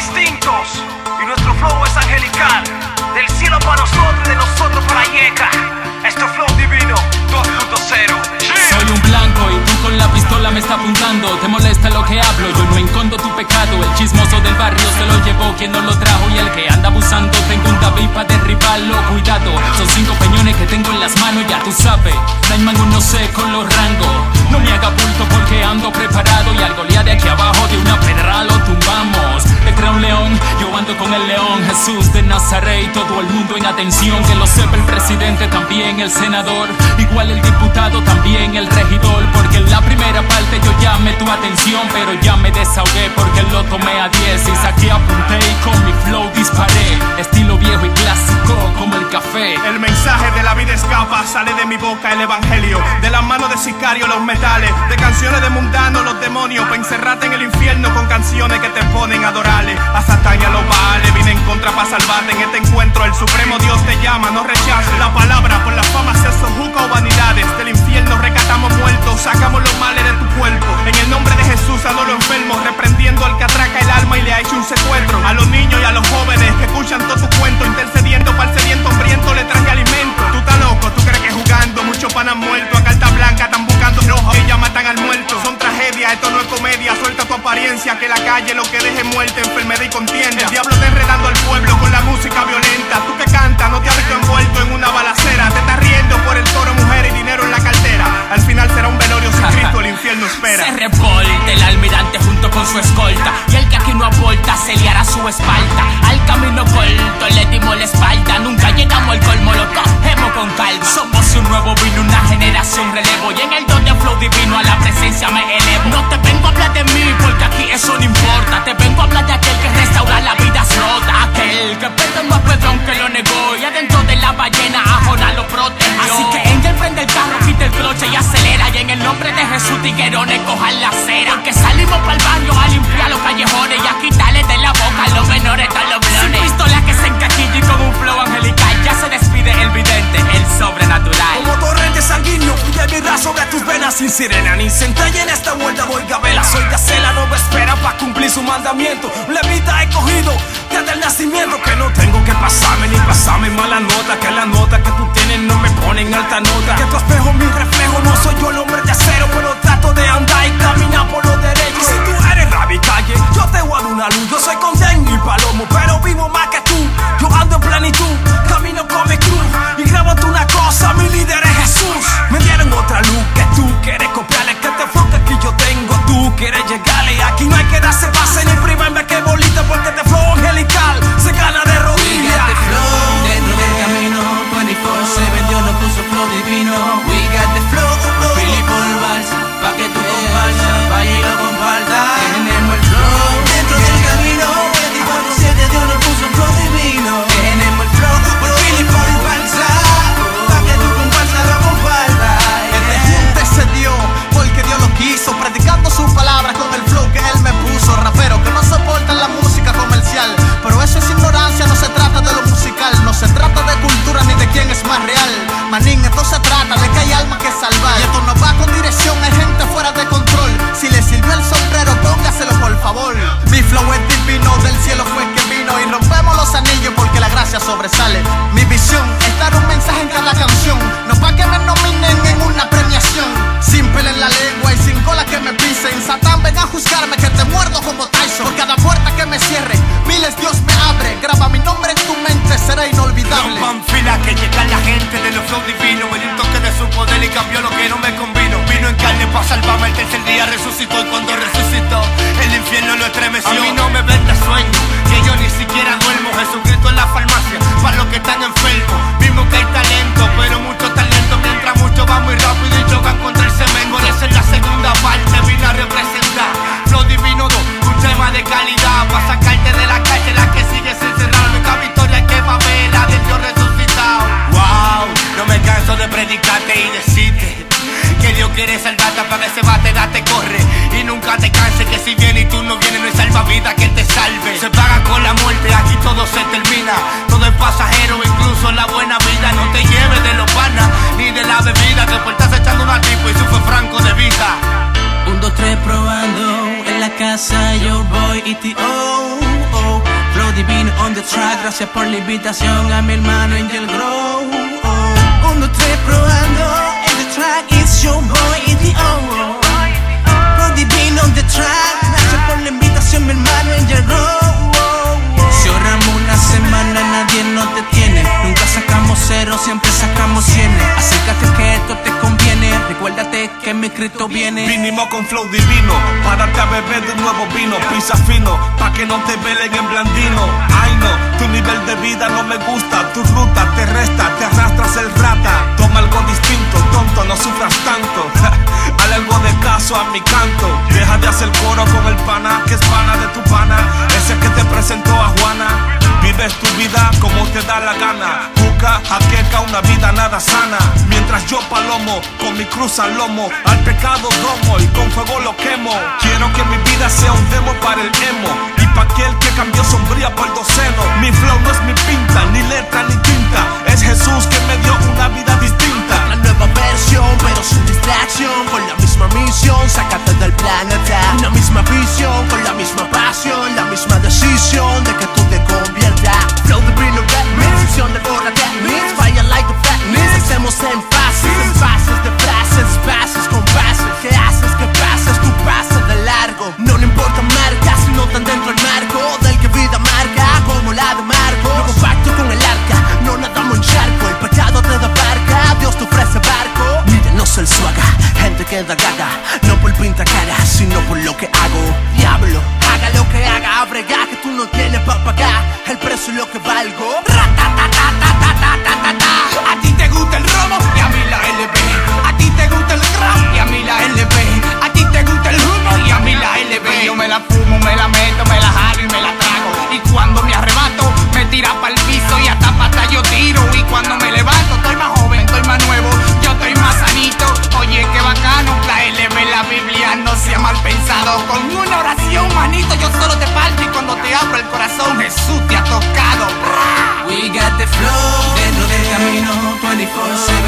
distintos y nuestro flow es angelical. Del cielo para nosotros y de nosotros para Yeca. Esto es Flow Divino 2.0. Soy un blanco y tú con la pistola me está apuntando. Te molesta lo que hablo, yo no encondo tu pecado. El chismoso del barrio se lo llevó quien no lo trajo y el que anda abusando tengo un David para derribarlo. Cuidado, son cinco peñones que tengo en las manos, ya tú sabes. No no sé con los rangos. No me haga bulto porque ando preparado y al golear de aquí abajo de una pedra lo tumbamos. León, yo ando con el león Jesús de Nazaret todo el mundo en atención. Que lo sepa el presidente, también el senador, igual el diputado, también el regidor. Porque en la primera parte yo llamé tu atención, pero ya me desahogué porque lo tomé a 10 y saqué apunté y con mi flow disparé. Estilo viejo y clásico como el café. El mensaje de la vida escapa, sale de mi boca el evangelio. De las manos de sicario los metales, de canciones de mundanos los demonios. Pa' encerrarte en el infierno con canciones que te ponen a adorarle. A Satán y a los vale, vine en contra para salvarte. En este encuentro el supremo Dios te llama, no rechaces la palabra. Por la fama se sojuca o vanidades. Del infierno recatamos muertos, sacamos los males de tu cuerpo. En el nombre de Jesús a los enfermos, reprendiendo al que atraca el alma y le ha hecho un secuestro. Calle que deje muerte, enfermedad y contienda. El diablo está enredando al pueblo con la música violenta. Tú que cantas, no te has visto envuelto en una balacera. Te estás riendo por el toro, mujer y dinero en la cartera. Al final será un velorio sin Cristo, el infierno espera. Se reporte el almirante junto con su escolta. Y el que aquí no aporta se liará su espalda. Al camino corto le dimos la espalda. Nunca llegamos al colmo, lo cogemos con calma. Somos un nuevo vino, una generación Jesús, tiguerones cojan la acera. Porque salimos para el baño a limpiar los callejones y a quitarle de la boca a los menores a los blones. Sin pistola que se encaquilla y con un flow angelical. Ya se despide el vidente, el sobrenatural. Como torrente sanguíneo fluye mi sobre tus venas sin sirena ni centella en esta vuelta voy gabela soy gacela no me espera para cumplir su mandamiento levita he cogido desde el nacimiento que no tengo que pasarme ni pasarme mala nota que la nota que tú tienes no me pone en alta nota que tu espejo mi reflejo no soy yo el hombre de acero pero inolvidable. Rompan fila que llega la gente de los flow divinos. Me dio un toque de su poder y cambió lo que no me convino. Vino en carne para salvarme, el tercer día resucitó y cuando resucitó, el infierno lo estremeció. A mí no me vende sueño, que yo ni siquiera duermo. Jesucristo en la farmacia, para los que están enfermos. Mismo que hay predicate y decite que Dios quiere salvarte para que se bate, date, corre y nunca te canses que si vienes y tú no vienes no hay salvavidas que te salve. Se paga con la muerte, aquí todo se termina, todo es pasajero, incluso la buena vida no te lleves de los panas ni de la bebida que por estás echando una tipo y sufre franco de vida. Un, dos, tres probando en la casa yo voy y te oh oh. oh. Flow divino on the track, gracias por la invitación a mi hermano Angel Grove. Cristo viene. Vinimos con flow divino, pararte a beber de nuevo vino. Pisa fino, pa' que no te velen en blandino. Ay no, tu nivel de vida no me gusta. Tu ruta te resta, te arrastras el rata. Toma algo distinto, tonto, no sufras tanto. Hale algo de caso a mi canto. Deja de hacer cruz al lomo, al pecado domo y con fuego lo quemo. Quiero que mi vida sea un demo valgo. A ti te gusta el romo y a mí la LP. A ti te gusta el rap y a mí la LP. A ti te gusta el humo y a mí la LP. Yo me la fumo, me la meto corazón.